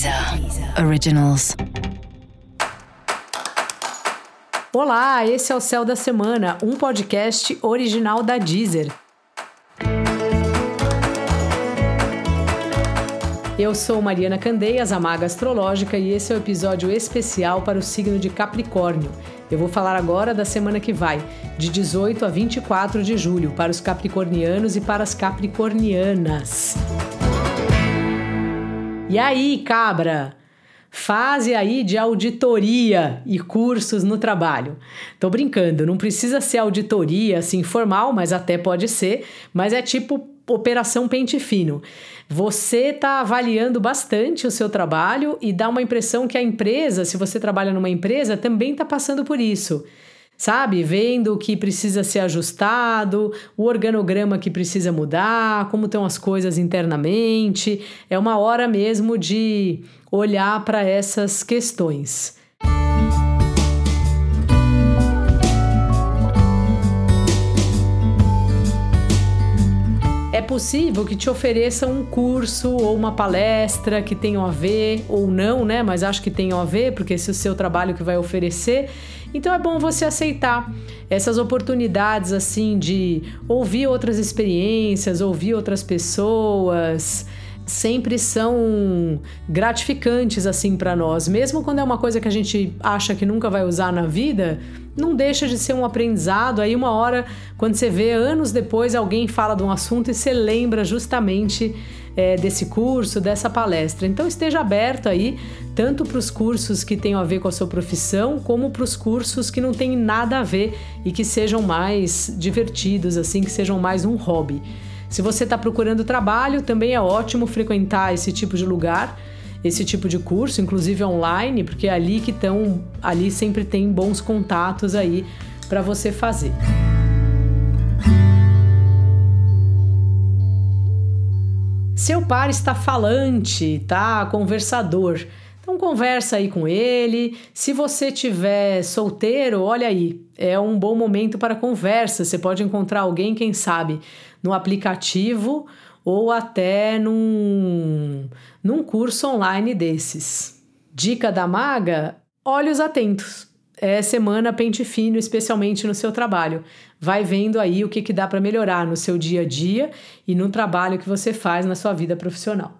Deezer Originals. Olá, esse é o Céu da Semana, um podcast original da Deezer. Eu sou Mariana Candeias, a Maga Astrológica, e esse é o um episódio especial para o signo de Capricórnio. Eu vou falar agora da semana que vai, de 18 a 24 de julho, para os capricornianos e para as capricornianas. E aí, cabra? Fase aí de auditoria e cursos no trabalho. Tô brincando, não precisa ser auditoria assim formal, mas até pode ser, mas é tipo operação pente fino. Você está avaliando bastante o seu trabalho e dá uma impressão que a empresa, se você trabalha numa empresa, também está passando por isso sabe? Vendo o que precisa ser ajustado, o organograma que precisa mudar, como estão as coisas internamente. É uma hora mesmo de olhar para essas questões. É possível que te ofereçam um curso ou uma palestra que tenham a ver, ou não, né? Mas acho que tenham a ver, porque esse é o seu trabalho que vai oferecer. Então é bom você aceitar essas oportunidades assim de ouvir outras experiências, ouvir outras pessoas, sempre são gratificantes assim para nós, mesmo quando é uma coisa que a gente acha que nunca vai usar na vida, não deixa de ser um aprendizado. Aí uma hora, quando você vê anos depois alguém fala de um assunto e você lembra justamente é, desse curso, dessa palestra. Então esteja aberto aí, tanto para os cursos que tenham a ver com a sua profissão, como para os cursos que não têm nada a ver e que sejam mais divertidos, assim, que sejam mais um hobby. Se você está procurando trabalho, também é ótimo frequentar esse tipo de lugar, esse tipo de curso, inclusive online, porque é ali que estão, ali sempre tem bons contatos aí para você fazer. Seu par está falante, tá? Conversador. Então conversa aí com ele. Se você tiver solteiro, olha aí, é um bom momento para conversa. Você pode encontrar alguém, quem sabe, no aplicativo ou até num, num curso online desses. Dica da maga: olhos atentos é semana pente fino, especialmente no seu trabalho. Vai vendo aí o que, que dá para melhorar no seu dia a dia e no trabalho que você faz na sua vida profissional.